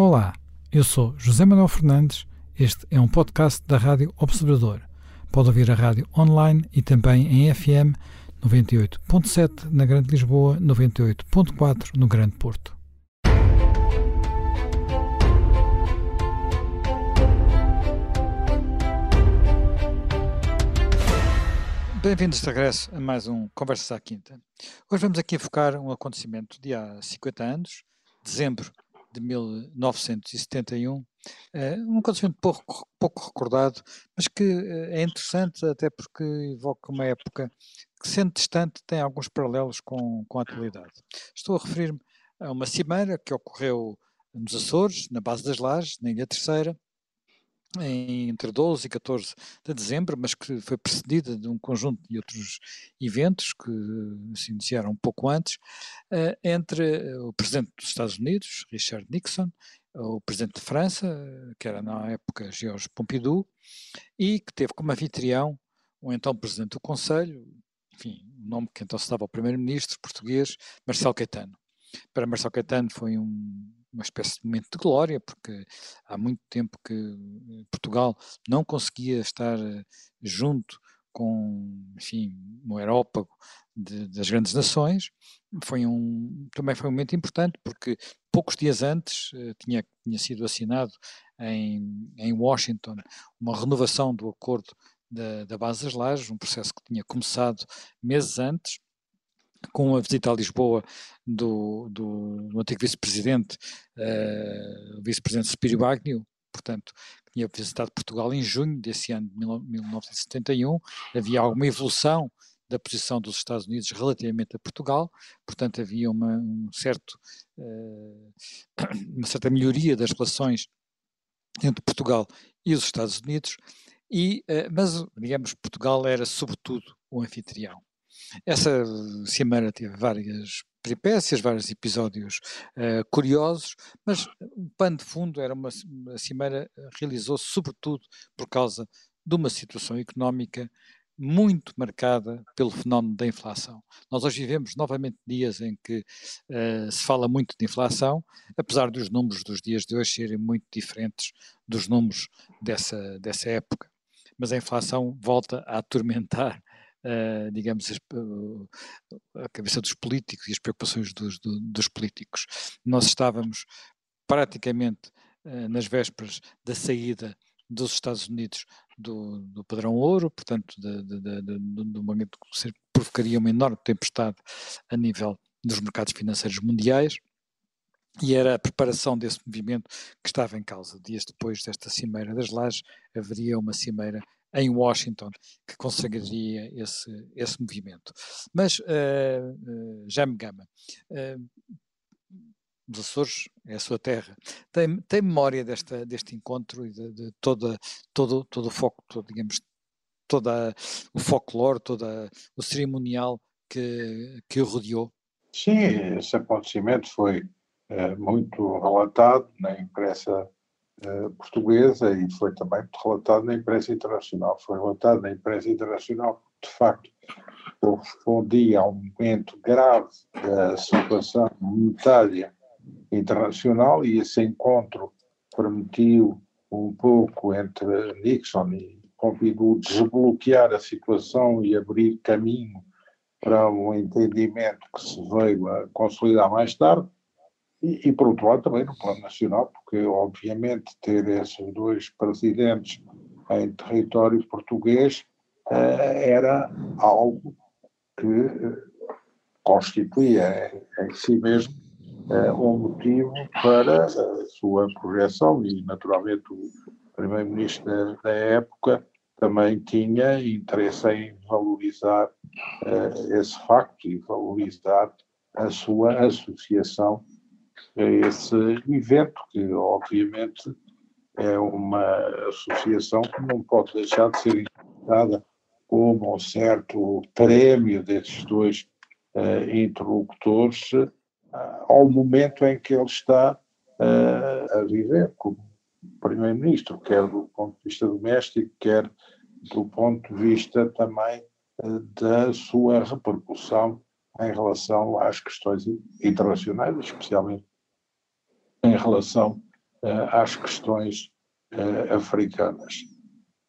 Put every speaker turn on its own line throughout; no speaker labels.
Olá, eu sou José Manuel Fernandes. Este é um podcast da Rádio Observador. Pode ouvir a rádio online e também em FM 98.7 na Grande Lisboa, 98.4 no Grande Porto. Bem-vindos de regresso a mais um Conversas à Quinta. Hoje vamos aqui focar um acontecimento de há 50 anos, dezembro de 1971, eh, um acontecimento pouco, pouco recordado, mas que eh, é interessante até porque evoca uma época que, sendo distante, tem alguns paralelos com, com a atualidade. Estou a referir-me a uma cimeira que ocorreu nos Açores, na base das Lajes, na Ilha Terceira, entre 12 e 14 de dezembro, mas que foi precedida de um conjunto de outros eventos que se iniciaram um pouco antes, eh, entre o Presidente dos Estados Unidos, Richard Nixon, o Presidente de França, que era na época Georges Pompidou, e que teve como anfitrião o então Presidente do Conselho, enfim, o nome que então se dava ao Primeiro-Ministro português, Marcelo Caetano. Para Marcelo Caetano foi um uma espécie de momento de glória, porque há muito tempo que eh, Portugal não conseguia estar eh, junto com, enfim, um aerópago de, das grandes nações. Foi um, também foi um momento importante, porque poucos dias antes uh, tinha, tinha sido assinado em, em Washington uma renovação do acordo da, da base das lajes, um processo que tinha começado meses antes, com a visita a Lisboa do, do, do antigo vice-presidente, uh, vice-presidente Spírio Agnew, portanto, que tinha visitado Portugal em junho desse ano de 1971, havia alguma evolução da posição dos Estados Unidos relativamente a Portugal, portanto havia uma, um certo, uh, uma certa melhoria das relações entre Portugal e os Estados Unidos, e, uh, mas, digamos, Portugal era sobretudo o anfitrião. Essa cimeira teve várias peripécias, vários episódios uh, curiosos, mas o pano de fundo era uma, uma cimeira realizou-se sobretudo por causa de uma situação económica muito marcada pelo fenómeno da inflação. Nós hoje vivemos novamente dias em que uh, se fala muito de inflação, apesar dos números dos dias de hoje serem muito diferentes dos números dessa, dessa época. Mas a inflação volta a atormentar uh, digamos, a cabeça dos políticos e as preocupações dos, do, dos políticos. Nós estávamos praticamente uh, nas vésperas da saída dos Estados Unidos do, do padrão ouro, portanto, do momento que provocaria uma enorme tempestade a nível dos mercados financeiros mundiais e era a preparação desse movimento que estava em causa. Dias depois desta Cimeira das Lajes, haveria uma Cimeira em Washington que consagraria esse, esse movimento. Mas, uh, uh, Gama, uh, os Açores é a sua terra, tem, tem memória desta, deste encontro e de, de toda, todo, todo o foco, todo, digamos, toda o folclore, todo o cerimonial que, que o rodeou?
Sim, esse acontecimento foi muito relatado na imprensa uh, portuguesa e foi também relatado na imprensa internacional. Foi relatado na imprensa internacional de facto, correspondia a um momento grave da situação monetária internacional e esse encontro permitiu um pouco entre Nixon e Pompidou desbloquear a situação e abrir caminho para um entendimento que se veio a consolidar mais tarde. E, e, por outro lado, também no plano nacional, porque, obviamente, ter esses dois presidentes em território português eh, era algo que eh, constituía em si mesmo eh, um motivo para a sua projeção. E, naturalmente, o primeiro-ministro da, da, época também tinha interesse em valorizar esse facto e valorizar a sua associação a esse evento, que obviamente é uma associação que não pode deixar de ser interpretada como um certo prémio desses dois uh, interlocutores uh, ao momento em que ele está uh, a viver como primeiro-ministro, quer do ponto de vista doméstico, quer do ponto de vista também da sua repercussão em relação às questões internacionais, especialmente em relação às questões africanas.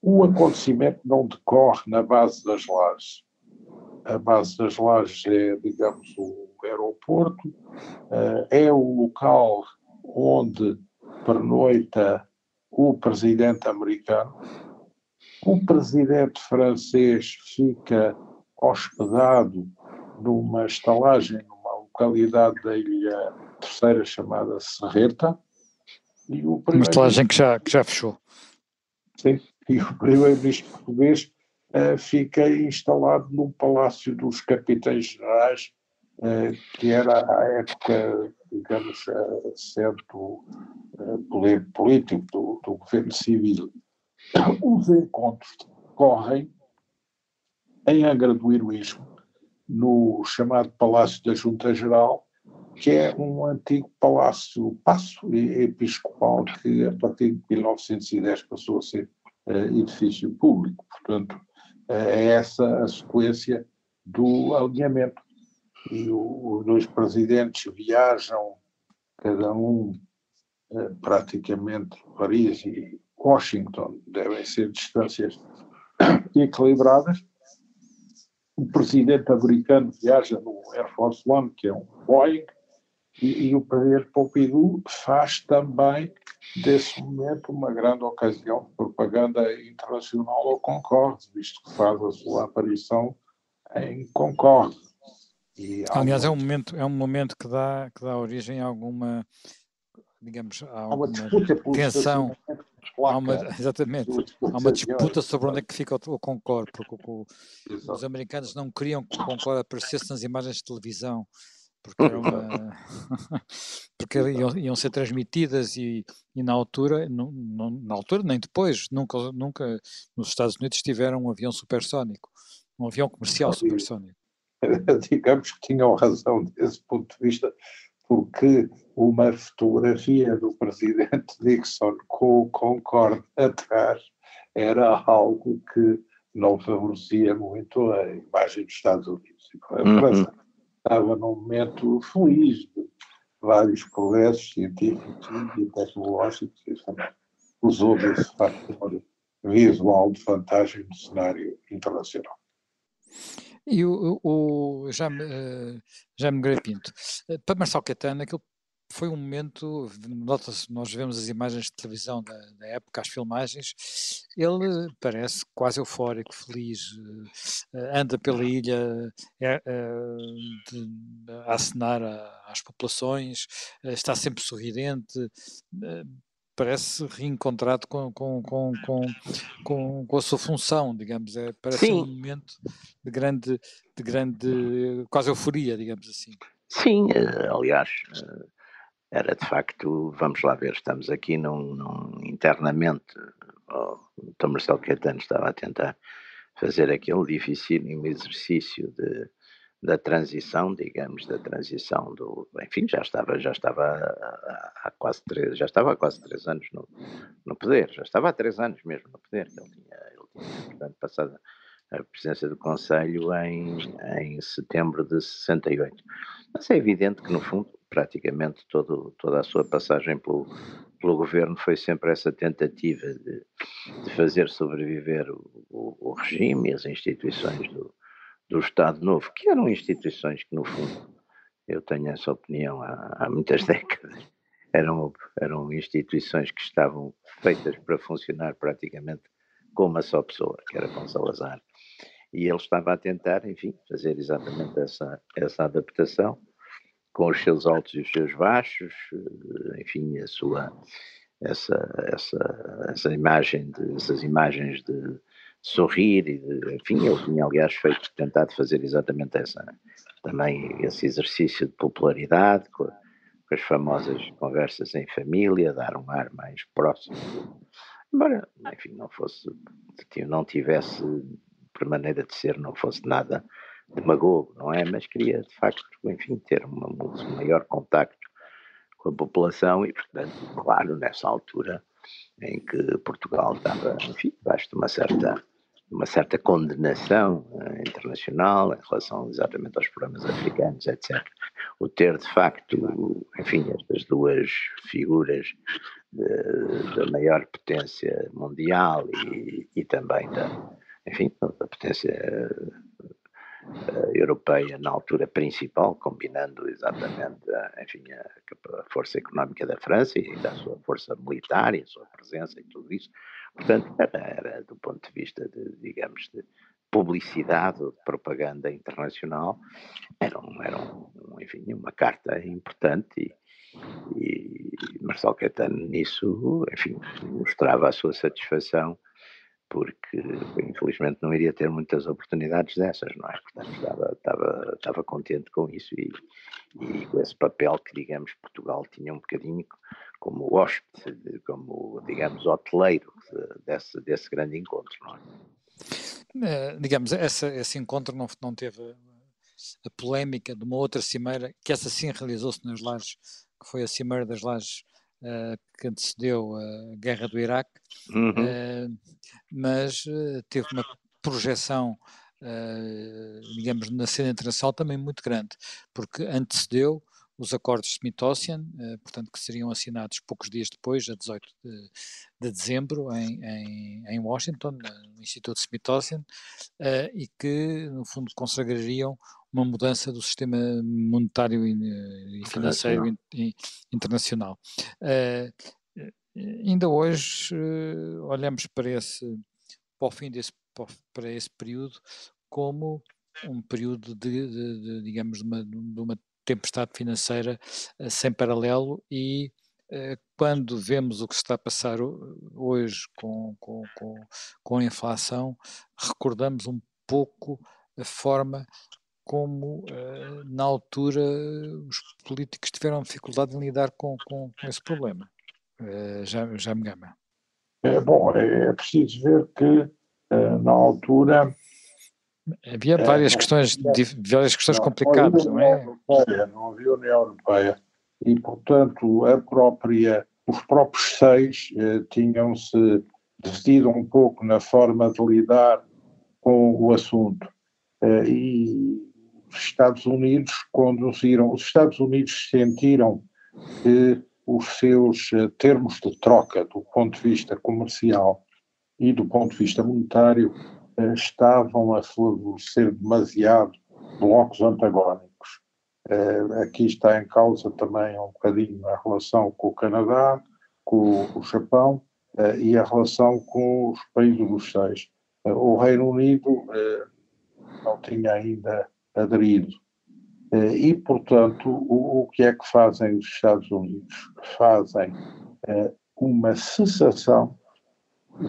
O acontecimento não decorre na base das lajes. A base das lajes é, digamos, o aeroporto, é o local onde pernoita o presidente americano. O presidente francês fica hospedado numa estalagem numa localidade da ilha terceira chamada Serreta.
E o uma estalagem que já, que já fechou.
Sim, e o primeiro-ministro português uh, fica instalado no Palácio dos Capitães Generais, uh, que era à época, digamos, uh, certo poder político do, do governo civil. Os encontros correm em Angra do Heroísmo, no chamado Palácio da Junta Geral, que é um antigo palácio, passo episcopal, que a partir de 1910 passou a ser uh, edifício público. Portanto, uh, é essa a sequência do alinhamento. E o, os dois presidentes viajam, cada um uh, praticamente Paris e Washington, devem ser distâncias equilibradas, o presidente americano viaja no Air Force One, que é um Boeing, e, e o presidente Pompidou faz também desse momento uma grande ocasião de propaganda internacional ao Concorde, visto que faz a sua aparição em Concorde.
Aliás, é um momento, é um momento que dá, que dá origem a alguma, digamos, a alguma tensão Há uma, exatamente. Há uma disputa sobre onde é que fica o, o Concorde, porque o, o, os americanos não queriam que o Concorde aparecesse nas imagens de televisão, porque, uma, porque iam, iam, ser transmitidas e, e na altura, não, não, na altura nem depois, nunca, nunca nos Estados Unidos tiveram um avião supersónico, um avião comercial supersónico.
Digamos que tinham razão desse ponto de vista, porque uma fotografia do presidente Nixon com o Concorde atrás era algo que não favorecia muito a imagem dos Estados Unidos. A França uhum. Estava num momento feliz de vários progressos científicos e tecnológicos e usou desse fator visual de vantagem no cenário internacional.
E o, o Jaime, uh, Jaime Pinto, uh, para Marcelo Caetano, aquilo foi um momento, nota-se, nós vemos as imagens de televisão da, da, época, as filmagens, ele parece quase eufórico, feliz, uh, anda pela ilha é, de, a acenar a, às populações, está sempre sorridente, parece reencontrado com, com, com, com, com, a sua função, digamos, é, parece Sim. um momento de grande, de grande, quase euforia, digamos assim.
Sim, eh, aliás, eh, era de facto, vamos lá ver, estamos aqui num, num internamente, oh, o Tom Marcelo Caetano estava a tentar fazer aquele dificílimo exercício de da transição, digamos, da transição do, enfim, já estava, já estava há quase três, já estava há quase três anos no, no poder, já estava há três anos mesmo no poder, ele tinha, ele tinha portanto, passado a presidência do Conselho em, em setembro de 68. Mas é evidente que, no fundo, praticamente todo, toda a sua passagem pelo, pelo governo foi sempre essa tentativa de, de fazer sobreviver o, o, o regime e as instituições do, do Estado Novo, que eram instituições que, no fundo, eu tenho essa opinião há, há muitas décadas, eram, eram instituições que estavam feitas para funcionar praticamente com uma só pessoa, que era com Salazar. E ele estava a tentar, enfim, fazer exatamente essa, essa adaptação, com os seus altos e os seus baixos, eh, enfim, a sua, essa, essa, essa imagem de, essas imagens de, sorrir e de, enfim, eu tinha aliás feito, tentado fazer exatamente essa, também esse exercício de popularidade com, com as famosas conversas em família, dar um ar mais próximo, embora, enfim, não fosse, não tivesse, por maneira de ser, não fosse nada demagogo, não é? Mas queria, de facto, enfim, ter uma, um maior contacto com a população e, portanto, claro, nessa altura em que Portugal estava, enfim, debaixo de uma certa uma certa condenação uh, internacional em relação exatamente aos problemas africanos, etc. O ter, de facto, enfim, estas duas figuras da maior potência mundial e, e, também da, enfim, da potência europeia na altura principal, combinando exatamente, enfim, a, força económica da França e a sua força militar e a sua presença e tudo isso, Portanto, era, era do ponto de vista de, digamos, de publicidade, de propaganda internacional, era, um, era um, enfim, uma carta importante e, e Marcelo Caetano nisso, enfim, mostrava a sua satisfação porque infelizmente não iria ter muitas oportunidades dessas, não é? Portanto, estava, estava, estava contente com isso e, e com esse papel que, digamos, Portugal tinha um bocadinho como hóspede, como, digamos, hoteleiro desse, desse grande encontro, não é?
é digamos, essa, esse encontro não, não teve a polémica de uma outra cimeira, que essa sim realizou-se nas lajes, que foi a cimeira das lajes que antecedeu a guerra do Iraque, uhum. uh, mas uh, teve uma projeção, digamos, na cena internacional também muito grande, porque antecedeu os acordos de Smith-Ocean, eh, portanto, que seriam assinados poucos dias depois, a 18 de, de dezembro, em, em, em, Washington, no Instituto Smith-Ocean, eh, e que, no fundo, consagrariam uma mudança do sistema monetário e, e financeiro internacional. Uh, ainda hoje olhamos para esse para o fim desse para esse período como um período de, de, de digamos de uma, de uma tempestade financeira uh, sem paralelo e uh, quando vemos o que se está a passar hoje com, com, com, com a inflação, recordamos um pouco a forma como uh, na altura os políticos tiveram dificuldade em lidar com, com, com esse problema. Já, já me gama.
É, bom, é, é preciso ver que na altura
Havia é, várias questões, várias questões não, complicadas, não, é?
Europeia, não havia União Europeia e, portanto, a própria, os próprios seis eh, tinham-se decidido um pouco na forma de lidar com o assunto. Eh, e os Estados Unidos conduziram, os Estados Unidos sentiram que os seus eh, termos de troca do ponto de vista comercial e do ponto de vista monetário estavam a favorecer demasiado blocos antagónicos. Eh, aqui está em causa também um bocadinho a relação com o Canadá, com o Japão eh, e a relação com os países dos seis. Eh, o Reino Unido não tinha ainda aderido. E, portanto, o, que é que fazem os Estados Unidos? Fazem uma cessação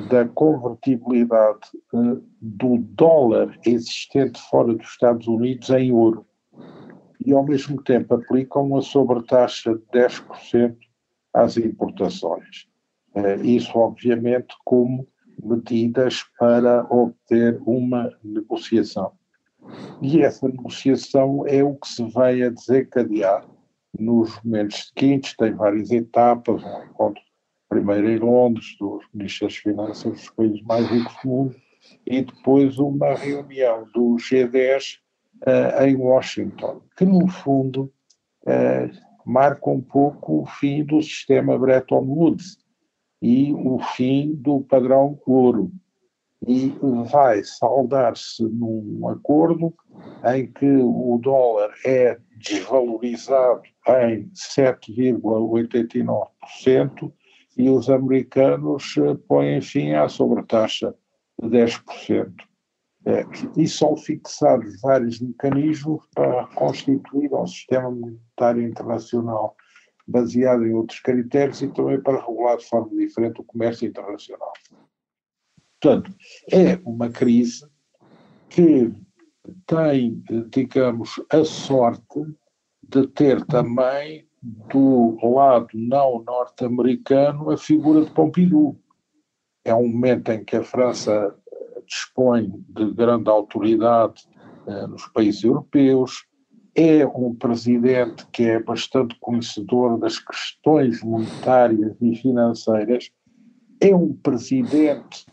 da convertibilidade uh, do dólar existente fora dos Estados Unidos em ouro e ao mesmo tempo aplicam uma sobretaxa de 10% às importações. Uh, isso, obviamente, como medidas para obter uma negociação. E essa negociação é o que se vai a desencadear nos momentos seguintes, tem várias etapas, um encontro primeiro em Londres, dos ministros das Finanças dos países mais ricos do mundo, e depois uma reunião do G10 uh, eh, em Washington, que no fundo uh, marca um pouco o fim do sistema Bretton Woods e o fim do padrão ouro. E vai saldar-se num acordo em que o dólar é desvalorizado em 7,89% e os americanos eh, põem fim à sobretaxa de 10%. É, e são fixados vários mecanismos para constituir um sistema monetário internacional baseado em outros critérios e também para regular de forma diferente o comércio internacional. Portanto, é uma crise que tem, digamos, a sorte de ter também do lado não norte-americano a figura de Pompidou. É um momento em que a França eh, dispõe de grande autoridade eh, nos países europeus, é um presidente que é bastante conhecedor das questões monetárias e financeiras, é um presidente,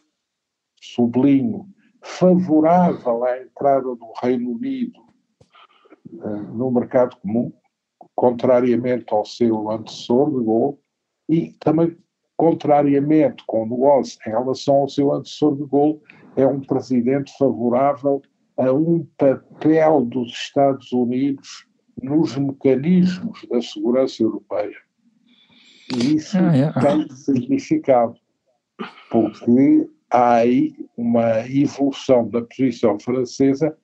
sublinho, favorável à entrada do Reino Unido no mercado comum, contrariamente ao seu antecessor de Gaulle, e também contrariamente com o Walsh em relação ao seu antecessor de Gaulle, é um presidente favorável a um papel dos Estados Unidos nos mecanismos da segurança europeia. E isso ah, é. tem significado, porque há aí uma evolução da posição francesa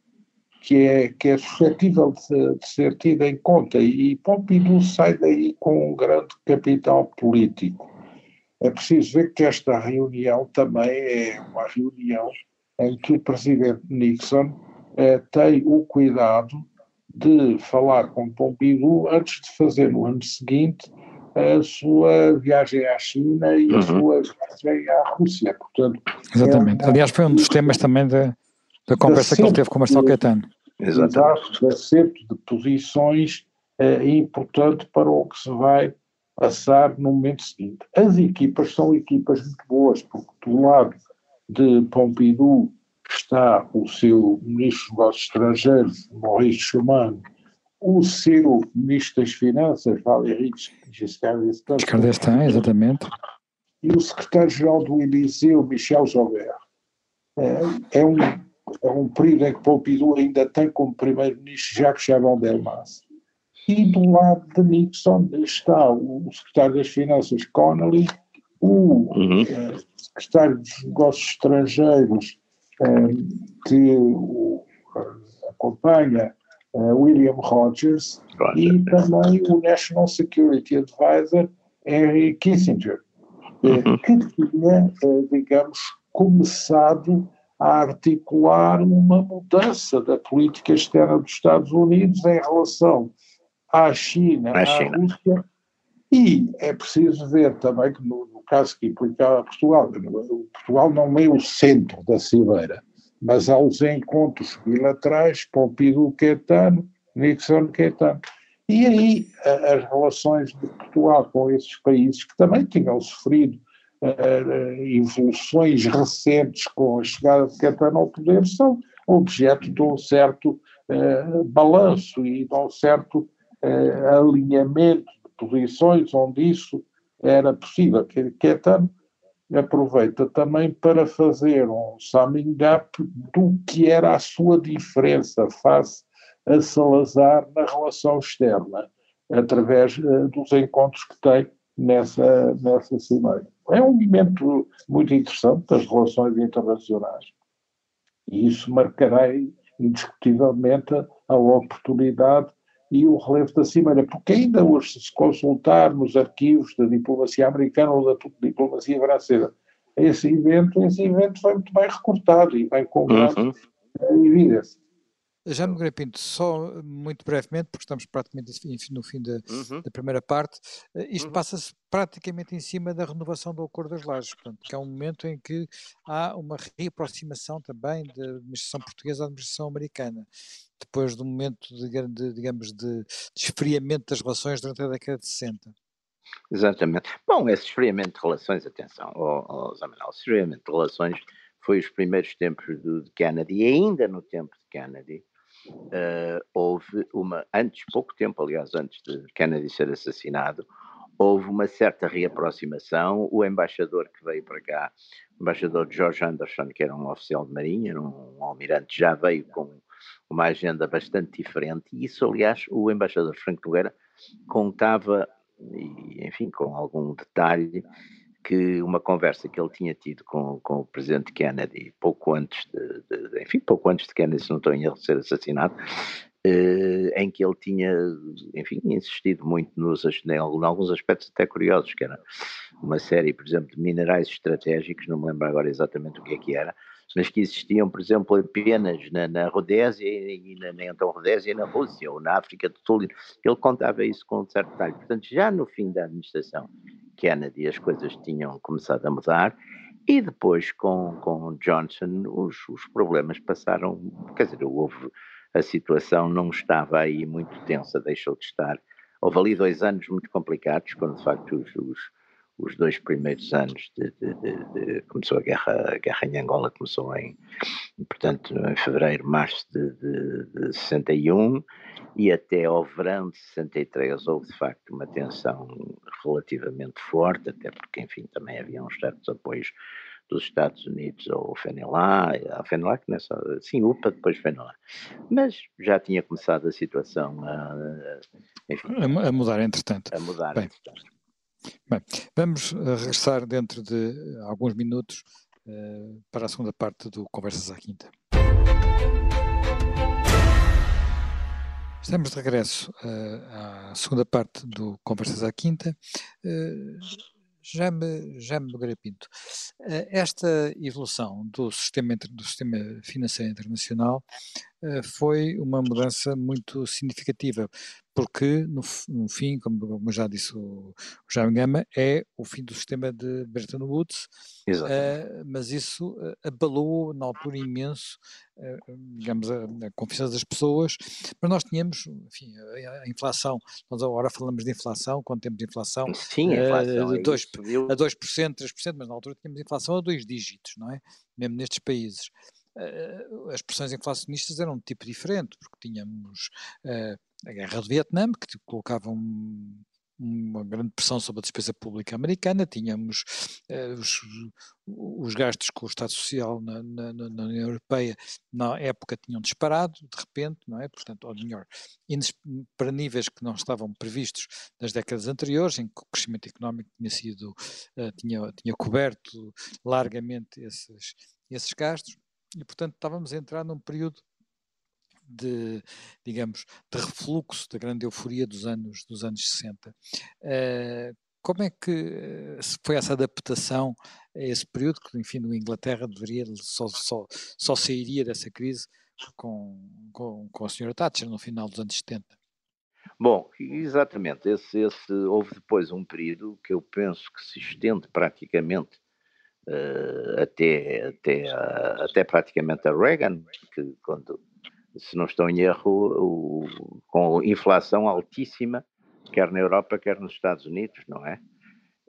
que é, que é suscetível de, de, ser tida em conta e Pompidou sai daí com um grande capital político. É preciso ver que esta reunião também é uma reunião em que o presidente Nixon eh, tem o cuidado de falar com Pompidou antes de fazer no ano seguinte a sua viagem à China e uhum. a sua viagem à Rússia. Portanto,
Exatamente. É Aliás, foi um dos temas também da, da conversa que ele teve com o Marcelo Caetano.
Exato, acerto de posições é importante para o que se vai passar no momento seguinte. As equipas são equipas muito boas, porque do lado de Pompidou está o seu ministro dos negócios estrangeiros, Maurice Schumann, o seu ministro das Finanças, Valéry Giscard
d'Estaing, exatamente,
e o secretário-geral do Eliseu, Michel Joubert. É, é, um, é um período em que Pompidou ainda tem como primeiro-ministro Jacques Chaban Delmas. E do lado de Nixon está o secretário das Finanças Connolly, o uhum. uh, secretário dos Negócios Estrangeiros uh, que o, uh, acompanha William Rogers e também o National Security Advisor Henry Kissinger, uhum. que tinha, digamos, começado a articular uma mudança da política externa dos Estados Unidos em relação à China, à, China. à Rússia, e é preciso ver também que no, no caso que implicava Portugal, Portugal não é o centro da cimeira, mas há os encontros bilaterais, Pompidou-Quetano, Nixon-Quetano. E aí as relações de Portugal com esses países que também tinham sofrido evoluções recentes com a chegada de Quetano ao poder são objeto de um certo uh, balanço e de um certo eh, alinhamento de posições onde isso era possível. Caetano aproveita também para fazer um summing up do que era a sua diferença face a Salazar na relação externa, através dos encontros que tem nessa, nessa cimeira. É um momento muito interessante das relações internacionais. E isso marcará indiscutivelmente a oportunidade e o relevo da Cimeira, porque ainda hoje, se consultar nos arquivos da diplomacia americana ou da diplomacia francesa, esse evento, esse evento foi muito bem recortado e bem com uhum. evidência.
Já me Pinto, só muito brevemente, porque estamos praticamente no fim da, uhum. da primeira parte, eh, isto uhum. passa-se praticamente em cima da renovação do Acordo das Lajes, portanto, que é um momento em que há uma reaproximação também da administração portuguesa à administração americana, depois do momento de, de, digamos, de, de esfriamento das relações durante a década de 60.
Exatamente. Bom, esse esfriamento de relações, atenção, oh, oh, esfriamento de relações foi os primeiros tempos de Kennedy, e ainda no tempo de Kennedy, uh, houve uma, antes, pouco tempo, aliás, antes de Kennedy ser assassinado, houve uma certa reaproximação. O embaixador que veio para cá, o embaixador George Anderson, que era um oficial de marinha, um almirante, já veio com uma agenda bastante diferente. E isso, aliás, o embaixador Franco Nogueira contava, e, enfim, com algum detalhe, que uma conversa que ele tinha tido com, com o presidente Kennedy pouco antes de, de enfim, pouco antes de Kennedy, se não estou em erro, ser assassinado, eh, em que ele tinha, enfim, insistido muito nos, em alguns aspectos até curiosos, que era uma série, por exemplo, de minerais estratégicos, não me lembro agora exatamente o que é que era, mas que existiam, por exemplo, apenas na, na Rodésia e na, na, então Rodésia e na Rússia ou na África do Sul. Ele contava isso com um certo detalhe. Portanto, já no fim da administração Kennedy as coisas tinham começado a mudar e depois com, com Johnson os, os problemas passaram, quer dizer, houve, a situação não estava aí muito tensa, deixou de estar. Houve ali dois anos muito complicados, quando de facto os, os, os dois primeiros anos de, de, de, de, começou a guerra, a guerra em Angola começou em portanto em fevereiro, março de, 61 e até ao verão de 63 houve de facto uma tensão relativamente forte, até porque enfim também havia uns certos apoios dos Estados Unidos ao FNLA, a FNLA que nessa, sim, UPA, depois FNLA. Mas já tinha começado a situação a,
enfim, a, a mudar entretanto.
A mudar
Bem.
entretanto.
Bem, vamos eh, regressar dentro de alguns minutos uh, para a segunda parte do Conversas à Quinta. Estamos de regresso uh, à segunda parte do Conversas à Quinta. Uh, Jaime, Jaime Garapinto, esta evolução do sistema, do sistema financeiro internacional foi uma mudança muito significativa, porque no, no fim, como, como, já disse o, o Jaime Gama, é o fim do sistema de Bretton Woods, uh, mas isso uh, abalou na altura imenso, uh, digamos, a, a, confiança das pessoas, mas nós tínhamos, enfim, a, a, inflação, nós agora falamos de inflação, quando temos inflação,
Sim, a inflação
de 2, a 2%, 3%, mas na altura tínhamos inflação a dois dígitos, não é? Mesmo nestes países. Uh, as pressões inflacionistas eram de tipo diferente, porque tínhamos uh, a guerra do Vietnã, que colocava um, uma grande pressão sobre a despesa pública americana, tínhamos uh, os, os, gastos com o Estado Social na, na, na, União Europeia na época tinham disparado, de repente, não é? Portanto, ou melhor, para níveis que não estavam previstos nas décadas anteriores, em que o crescimento económico tinha sido, tinha, tinha coberto largamente esses, esses gastos, e portanto estávamos a entrar num período de, digamos, de refluxo da grande euforia dos anos, dos anos 60. Uh, eh, como é que eh, foi essa adaptação a esse período que, enfim, no Inglaterra deveria só, só, só sairia dessa crise com, com, com a senhora Thatcher no final dos anos 70?
Bom, exatamente. Esse, esse, houve depois um período que eu penso que se estende praticamente até, até, uh, até praticamente a Reagan, que quando, se não estou em erro, o, com inflação altíssima, quer na Europa, quer nos Estados Unidos, não é?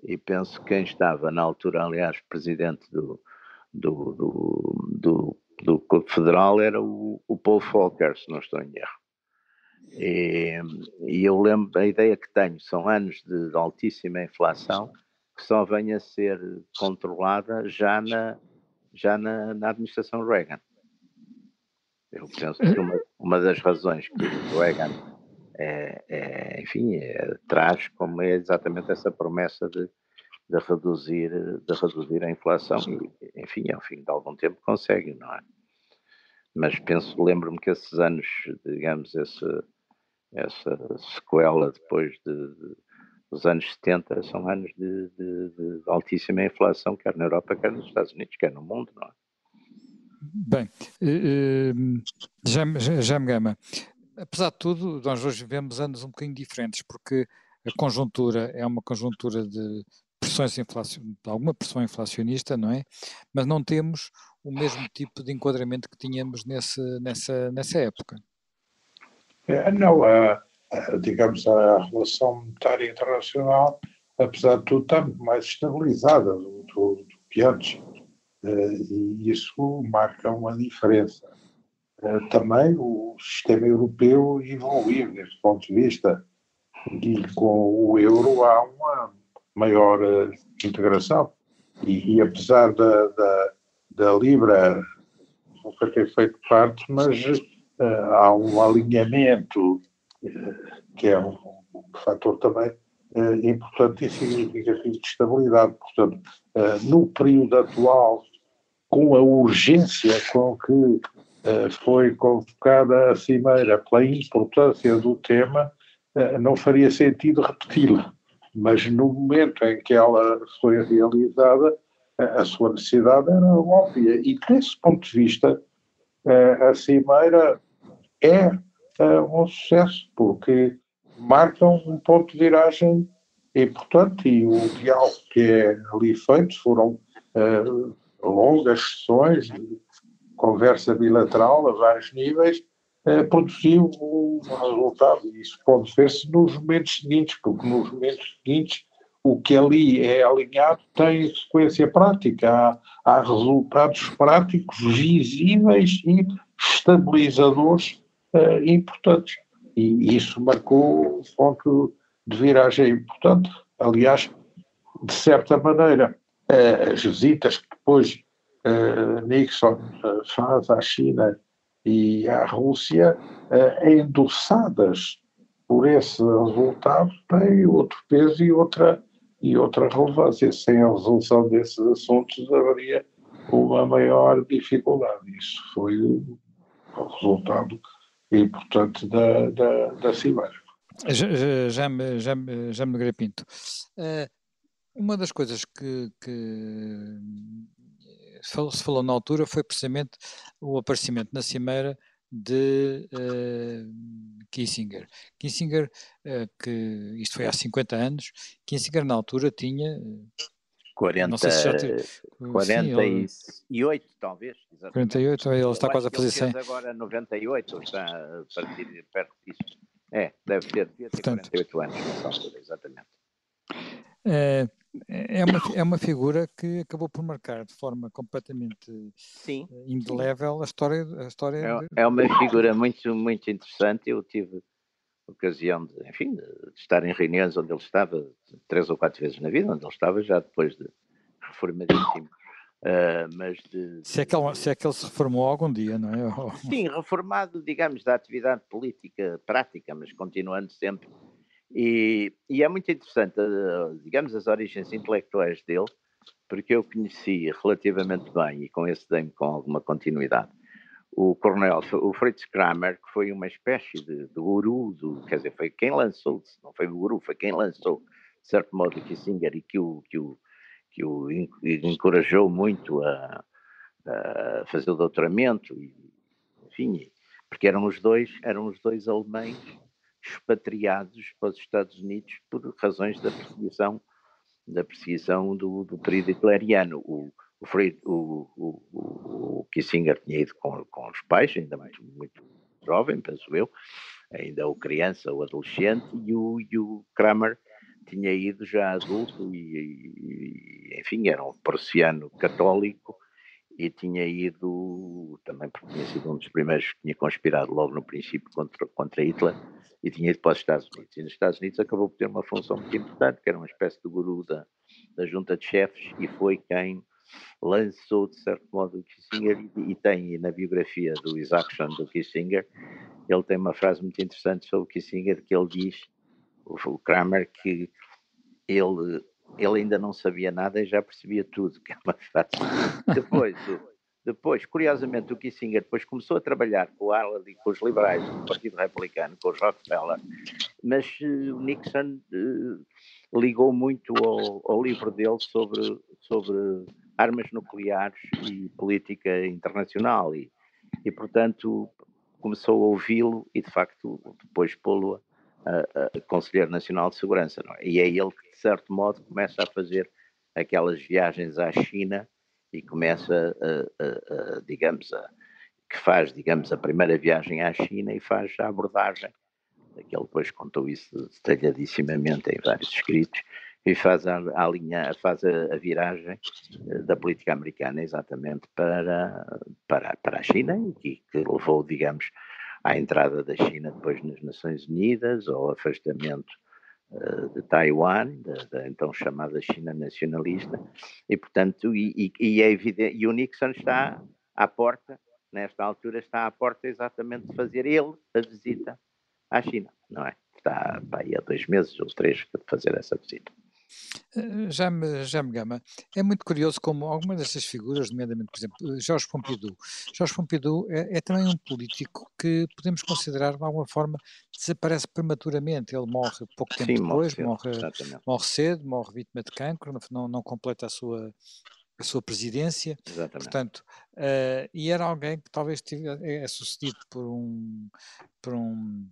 E penso que quem estava na altura, aliás, presidente do, do, do, do, do Clube Federal era o, o Paul Volcker, se não estou em erro. E, e, eu lembro, a ideia que tenho, são anos de, de altíssima inflação, que só venha a ser controlada já na, já na, na administração Reagan. Eu penso que uma, uma das razões que o Reagan é, é, enfim, é, traz como é exatamente essa promessa de, de, reduzir, de reduzir a inflação e, enfim, ao fim de algum tempo consegue, não é? Mas penso, lembro-me que esses anos, digamos, esse, essa sequela depois de, de os anos 70 são anos de, de, de, altíssima inflação, quer na Europa, quer nos Estados Unidos, quer no mundo, não é?
Bem, uh, já, já me gama. Apesar de tudo, nós hoje vivemos anos um bocadinho diferentes, porque a conjuntura é uma conjuntura de pressões inflacion... de alguma pressão inflacionista, não é? Mas não temos o mesmo tipo de enquadramento que tínhamos nesse, nessa, nessa época.
É, não, uh digamos, a relação monetária internacional, apesar de tudo, está muito mais estabilizada do, do, do que antes. Eh, e isso marca uma diferença. Eh, também o sistema europeu evoluiu desse ponto de vista e com o euro há uma maior eh, integração. E, e apesar da, da, da, Libra nunca ter feito parte, mas uh, há um alinhamento que é um, fator também uh, importante e significativo de estabilidade. Portanto, uh, no período atual, com a urgência com que uh, foi convocada a Cimeira pela importância do tema, não faria sentido repeti-la. Mas no momento em que ela foi realizada, a sua necessidade era óbvia. E desse ponto de vista, a Cimeira é uh, um sucesso, porque marcam um ponto de viragem importante e o diálogo que é ali feito foram uh, longas sessões de conversa bilateral a vários níveis, uh, produziu um resultado. Isso pode ver-se nos momentos seguintes, porque nos momentos seguintes o que ali é alinhado tem sequência prática, há, há resultados práticos visíveis e estabilizadores importantes. E isso marcou um ponto de viragem importante. Aliás, de certa maneira, uh, as visitas que depois uh, Nixon faz à China e à Rússia, endossadas por esse resultado, têm outro peso e outra e outra relevância. Sem a resolução desses assuntos haveria uma maior dificuldade. Isso foi o resultado importante da, da, da Cimeira.
Já, me, já, me, já me Pinto. Uh, uma das coisas que, que se falou na altura foi precisamente o aparecimento na Cimeira de uh, Kissinger. Kissinger, uh, que isto foi há 50 anos, Kissinger na altura tinha.
40, não sei se já teve, 48 sim, talvez.
Exatamente. 48, ele está quase a fazer 100.
agora 98, ou está a partir perto disso. É, deve ter, deve ter Portanto, 48 anos altura, exatamente.
É, é, uma, é uma figura que acabou por marcar de forma completamente Sim. indelével a história. A história
é, de... é uma figura muito, muito interessante. Eu tive ocasião de, enfim, de estar em reuniões onde ele estava três ou quatro vezes na vida, onde ele estava já depois de reformadíssimo. Uh, mas de,
se, é que ele, se é que ele se reformou algum dia, não é?
Sim, reformado, digamos, da atividade política prática, mas continuando sempre e, e é muito interessante, eh, digamos, as origens intelectuais dele, porque eu conheci relativamente bem e com esse dei com alguma continuidade o coronel, o Fritz Kramer, que foi uma espécie de, de guru, do, quer dizer, foi quem lançou, não foi o guru, foi quem lançou, de certo modo, Kissinger e que o, que o, que o encorajou muito a, a fazer o doutoramento, e, enfim, porque eram os dois, eram os dois alemães expatriados para os Estados Unidos por razões da perseguição da perseguição do, do período hitleriano. O, o, Fried, o, o, o, Kissinger tinha ido com, com os pais, ainda muito, muito jovem, penso eu, ainda o criança ou adolescente, e o, e o Kramer tinha ido já adulto e, e enfim, era um prussiano católico e tinha ido também porque tinha sido um dos primeiros que tinha conspirado logo no princípio contra, contra Hitler e tinha ido para os Estados Unidos. E nos Estados Unidos acabou por ter uma função muito importante, que era uma espécie de guru da, da junta de chefes e foi quem lançou, de certo modo, o Kissinger e, tem na biografia do Isaacson do Kissinger, ele tem uma frase muito interessante sobre o Kissinger que ele diz, o, o Kramer, que ele ele ainda não sabia nada e já percebia tudo, que é uma frase. Depois, depois, curiosamente, o Kissinger depois começou a trabalhar com o Arnold e com os liberais do Partido Republicano, com os Rockefeller, mas uh, o Nixon uh, ligou muito ao, ao, livro dele sobre, sobre armas nucleares e política internacional e, e portanto, começou a ouvi-lo e, de facto, depois pô-lo a, a, Conselheiro Nacional de Segurança. É? E é ele que, de certo modo, começa a fazer aquelas viagens à China e começa, a, a, digamos, a, que faz, digamos, a primeira viagem à China e faz a abordagem, ele depois contou isso detalhadissimamente em vários escritos, e faz a, a linha, faz a, a, viragem eh, da política americana exatamente para, para, para a China e que levou, digamos, à entrada da China depois nas Nações Unidas, ao afastamento uh, de Taiwan, da, então chamada China nacionalista, e portanto, e, e, e, é evidente, e o Nixon está à porta, nesta altura está à porta exatamente de fazer ele a visita à China, não é? Está aí há dois meses ou três para fazer essa visita.
Eh, já me, já me gama. É muito curioso como algumas dessas figuras, nomeadamente, por exemplo, Jorge Pompidou. Jorge Pompidou é, é, também um político que podemos considerar, de alguma forma, desaparece prematuramente. Ele morre pouco tempo Sim, depois, morre, morre, morre, cedo, morre vítima de cancro, não, não completa a sua, a sua presidência. Exatamente. Portanto, uh, e era alguém que talvez tivesse, é sucedido por um, por um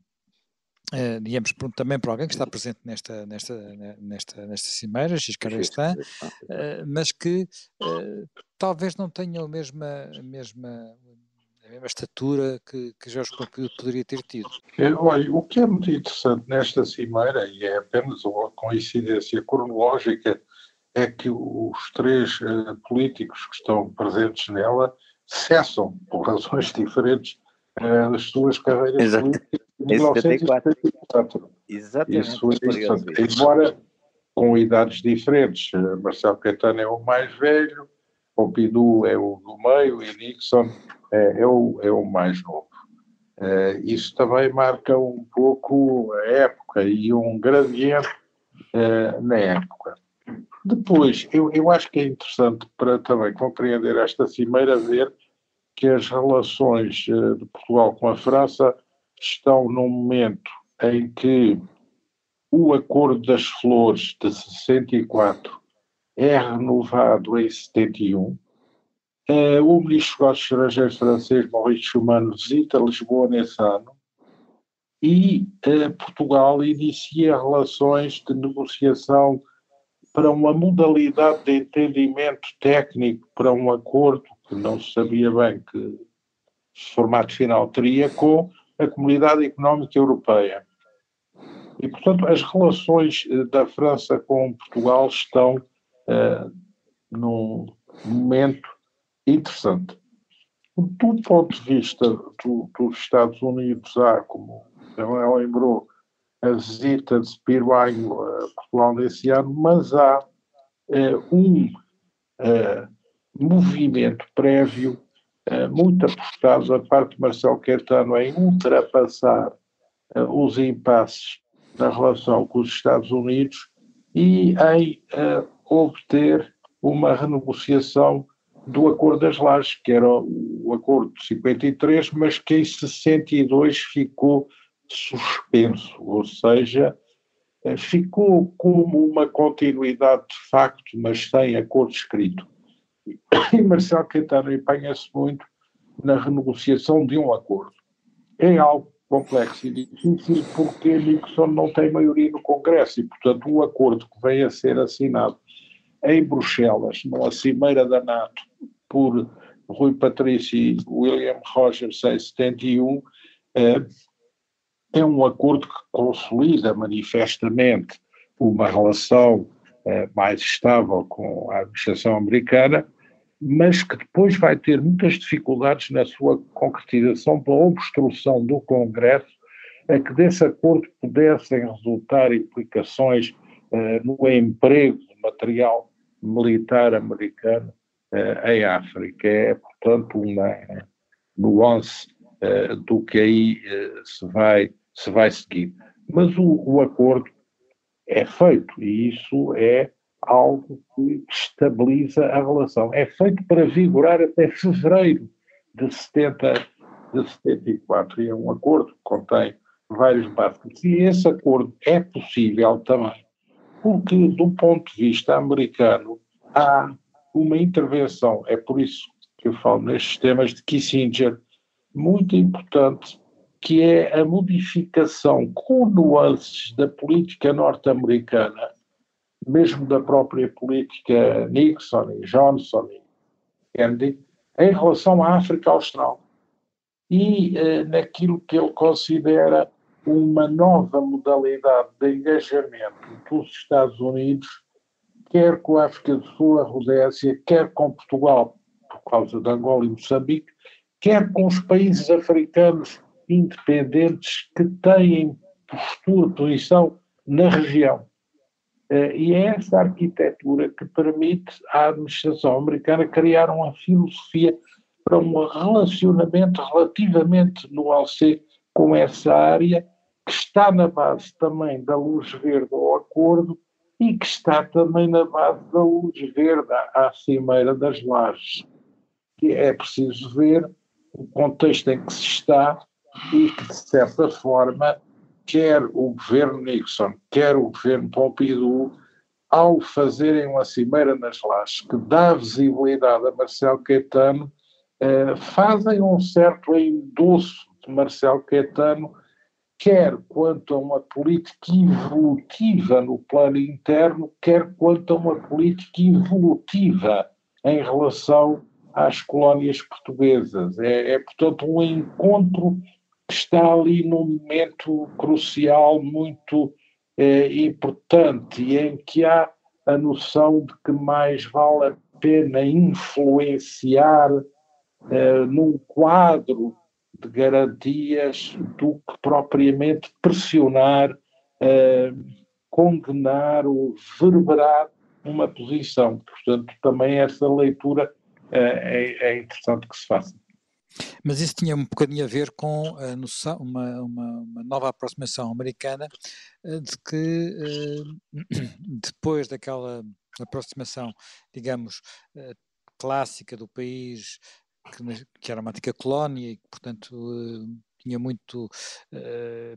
Uh, digamos, também para alguém que está presente nesta, nesta, nesta, nesta cimeira, Giscard d'Estaing, uh, mas que uh, talvez não tenha a mesma, a mesma, mesma estatura que, que Jorge Pompeu poderia ter tido.
Olha, o que é muito interessante nesta cimeira, e é apenas uma coincidência cronológica, é que os três uh, políticos que estão presentes nela cessam, por razões diferentes, as suas carreiras
Exato.
políticas em 1974.
Exatamente.
Isso é Embora com idades diferentes, Marcelo Caetano é o mais velho, Pompidou é o do meio e Nixon é, é, o, é o mais novo. É, isso também marca um pouco a época e um gradiente é, na época. Depois, eu, eu acho que é interessante para também compreender esta cimeira ver que as relações eh, de Portugal com a França estão num momento em que o Acordo das Flores de 64 é renovado em 71. Uh, o ministro dos Estrangeiros francês, Maurice Schumann, visita Lisboa nesse ano e uh, Portugal inicia relações de negociação para uma modalidade de entendimento técnico para um acordo que não se sabia bem que formato final teria com a Comunidade Económica Europeia. E, portanto, as relações eh, da França com Portugal estão uh, num momento interessante. Do ponto de vista do, dos Estados Unidos, há, como ela lembrou, a visita de Spirwine a Portugal nesse ano, mas há uh, um uh, movimento prévio muito apostado da parte de Marcelo Caetano em ultrapassar os impasses na relação com os Estados Unidos e em obter uma renegociação do Acordo das Lajes, que era o Acordo de 53, mas que em 62 ficou suspenso, ou seja, eh, ficou como uma continuidade de facto, mas sem acordo escrito. E Marcelo Caetano empenha-se muito na renegociação de um acordo. É algo complexo e difícil porque Nixon não tem maioria no Congresso e, portanto, o acordo que vem a ser assinado em Bruxelas, numa cimeira da NATO, por Rui Patrício e William Rogers em 71, eh, é um acordo que consolida manifestamente uma relação mais estável com a administração americana, mas que depois vai ter muitas dificuldades na sua concretização pela obstrução do Congresso a que desse acordo pudessem resultar implicações eh, no emprego de material militar americano uh, em África. É, portanto, uma nuance do que aí se, vai, se vai seguir. Mas o, o acordo é feito e isso é algo que estabiliza a relação. É feito para vigorar até fevereiro de, 70, de 74 e é um acordo que contém vários básicos. E esse acordo é possível também porque, do ponto de vista americano, há uma intervenção, é por isso que eu falo nestes temas de Kissinger, muito importante, que é a modificação com nuances da política norte-americana, mesmo da própria política Nixon e Johnson e Kennedy, em relação à África Austral. E eh, naquilo que ele considera uma nova modalidade de engajamento dos Estados Unidos, quer com a África do Sul, a Rodésia, quer com Portugal, por causa de Angola e Moçambique, quer com os países africanos independentes que têm postura, posição na região. Eh, e é essa arquitetura que permite à administração americana criar uma filosofia para um relacionamento relativamente no ALC com essa área que está na base também da luz verde ao acordo e que está também na base da luz verde à Cimeira das Lajes. É preciso ver o contexto em que se está e que, de certa forma, quer o governo Nixon, quer o governo Pompidou, ao fazerem uma cimeira nas lajes que dá visibilidade a Marcelo Caetano, eh, fazem um certo endosso de Marcelo Caetano quer quanto a uma política evolutiva no plano interno, quer quanto a uma política evolutiva em relação às colónias portuguesas. É, é, portanto, um encontro está ali num momento crucial, muito é, importante, em que há a noção de que mais vale a pena influenciar é, num quadro de garantias do que propriamente pressionar, é, condenar ou verberar uma posição. Portanto, também essa leitura é, é interessante que se faça.
Mas isso tinha um bocadinho a ver com a noção, uma, uma, uma nova aproximação americana eh, de que eh, depois daquela aproximação, digamos, eh, clássica do país, que, era uma antiga colónia e que, portanto, tinha muito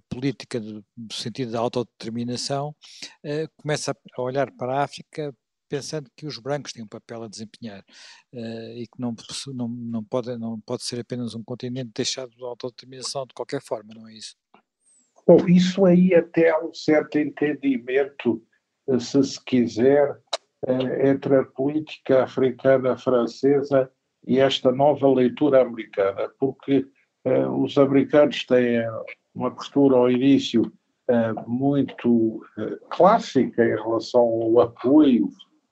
política no sentido da autodeterminação, começa a olhar para a África pensando que os brancos têm um papel a desempenhar uh, e que não, não, não, pode, não pode ser apenas um continente deixado de autodeterminação de qualquer forma, não é isso?
Bom, isso aí até há um certo entendimento, eh, se se quiser, uh, entre a política africana francesa e esta nova leitura americana, porque uh, os americanos têm uma postura ao início muito clássica em relação ao apoio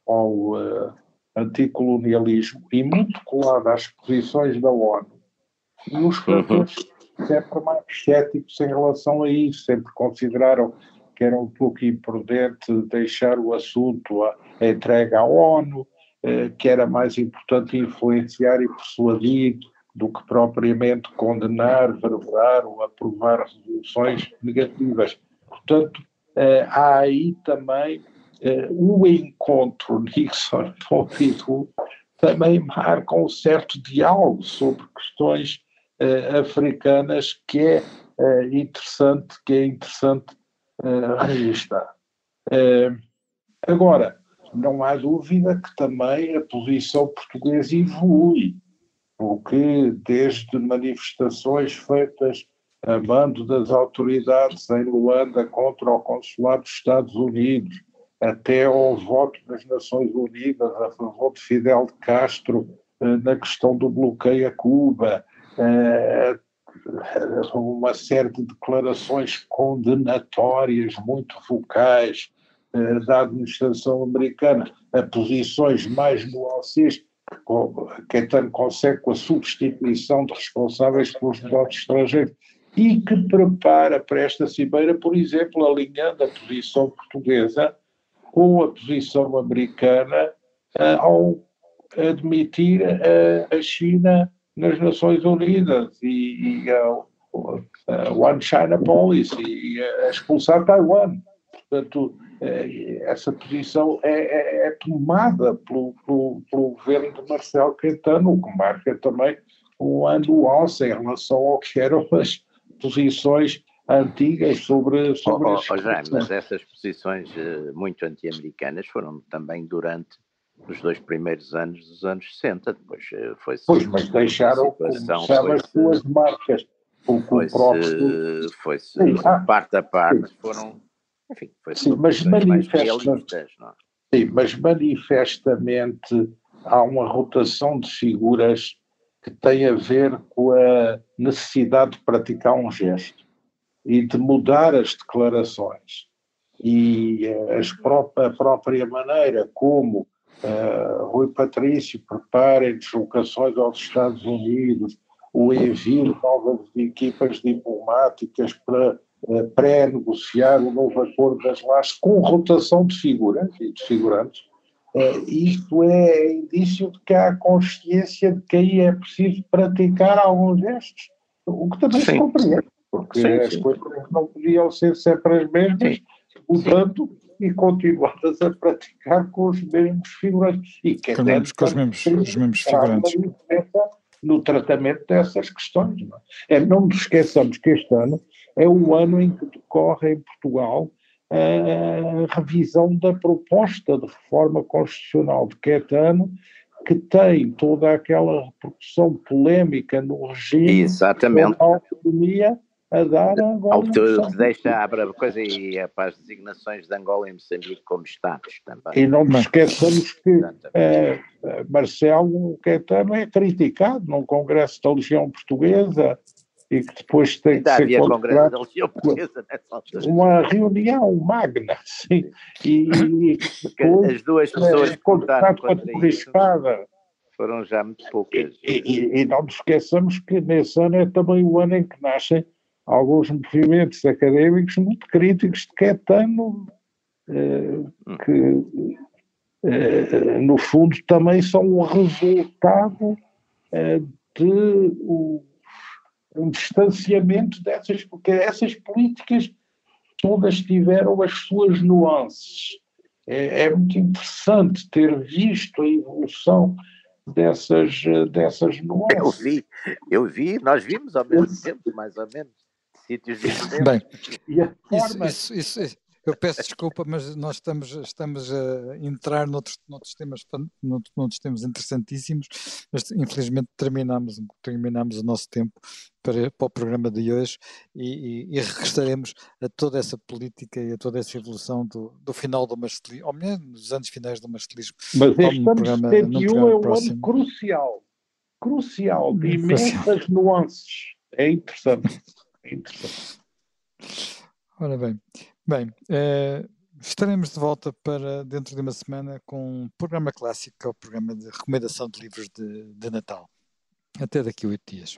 ao uh, anticolonialismo e muito colado às posições da ONU. E os uhum. sempre mais céticos em relação a isso, sempre consideraram que era um pouco imprudente deixar o assunto a, a entrega à ONU, eh, que era mais importante influenciar e persuadir do que propriamente condenar, verberar ou aprovar resoluções negativas. Portanto, eh, há aí também o encontro Nixon-Pompidou também marca um certo diálogo sobre questões uh, africanas que é uh, interessante, que é interessante registrar. agora, não há dúvida que também a posição portuguesa evolui, porque desde manifestações feitas a mando das autoridades em Luanda contra o consulado dos Estados Unidos, até ao voto das Nações Unidas a favor de Fidel de Castro eh, na questão do bloqueio a Cuba, eh, uma série de declarações condenatórias muito vocais eh, da administração americana. A posições mais nuances que Caetano consegue com a substituição de responsáveis pelos negócios estrangeiros. E que prepara para esta cimeira, por exemplo, alinhando a posição portuguesa com a posição americana uh, ao admitir uh, a China nas Nações Unidas e, e uh, One China Policy e expulsar Taiwan. Portanto, essa posição é, é, é tomada pelo, pelo, pelo, governo de Marcelo Caetano, o que marca também um ano alça em relação ao que eram as posições antigas sobre, sobre
oh, oh, já, mas essas posições uh, muito anti-americanas foram também durante os dois primeiros anos dos anos 60, depois uh, foi
Pois, mas deixaram as suas marcas.
Foi-se, foi sim, ah, parte a parte, foram, enfim, foi sim, mas manifestamente,
é? sim, mas manifestamente há uma rotação de figuras que tem a ver com a necessidade de praticar um gesto e de mudar as declarações. E eh, as pró a própria maneira como uh, Rui Patrício prepara deslocações aos Estados Unidos, o envio de novas equipas diplomáticas para uh, pré-negociar o novo acordo das lajes com rotação de figuras e de figurantes, uh, isto é indício de que há consciência de que aí é preciso praticar alguns gestos, o que também Sim. se compreende porque sim, as sim. coisas não podiam ser sempre as mesmas, mudando e continuadas a praticar com os mesmos figurantes. E
que com, com os mesmos, os mesmos figurantes.
No tratamento dessas questões. Não, é? é, não nos esqueçamos que este ano é o ano em que decorre em Portugal a revisão da proposta de reforma constitucional de Caetano, que tem toda aquela repercussão polémica no regime
Exatamente.
da autonomia a dar a Angola.
Te deixa abre a coisa e é para as designações de Angola e Moçambique como Estados também.
E não nos esqueçamos que uh, Marcelo Caetano é criticado num congresso da Legião Portuguesa e que depois tem
Ainda
que ser
havia congresso da Legião Portuguesa nessa altura.
uma reunião magna, sim, e, e depois
as duas pessoas
é,
que
a
contra isso
espada.
foram já muito poucas.
E, e- e não nos esqueçamos que nesse ano é também o ano em que nascem alguns movimentos académicos muito críticos de Caetano, eh, que eh, no fundo também são um resultado eh, de o- um distanciamento dessas, porque essas políticas todas tiveram as suas nuances. É, é muito interessante ter visto a evolução dessas, dessas
Eu
nuances.
vi, eu vi, nós vimos ao mesmo tempo, mais ou menos, sítios diferentes.
Bem,
E a
Isso,
forma
isso, isso, isso- eu peço desculpa, mas nós estamos, estamos a entrar noutros, noutros, temas, noutros, noutros temas interessantíssimos, mas infelizmente terminamos, terminamos o nosso tempo para, para o programa de hoje e, e- e regressaremos a toda essa política e a toda essa evolução do, do final do marcelismo, ou melhor, nos anos finais do marcelismo.
Mas este
no
ano de
programa-
71
no
é um ano
próximo.
crucial. Crucial, de
crucial.
imensas nuances. É interessante.
Ora bem, bem, eh, estaremos de volta para dentro de uma semana com um programa clássico, que é o programa de recomendação de livros de, de Natal. Até daqui a oito dias.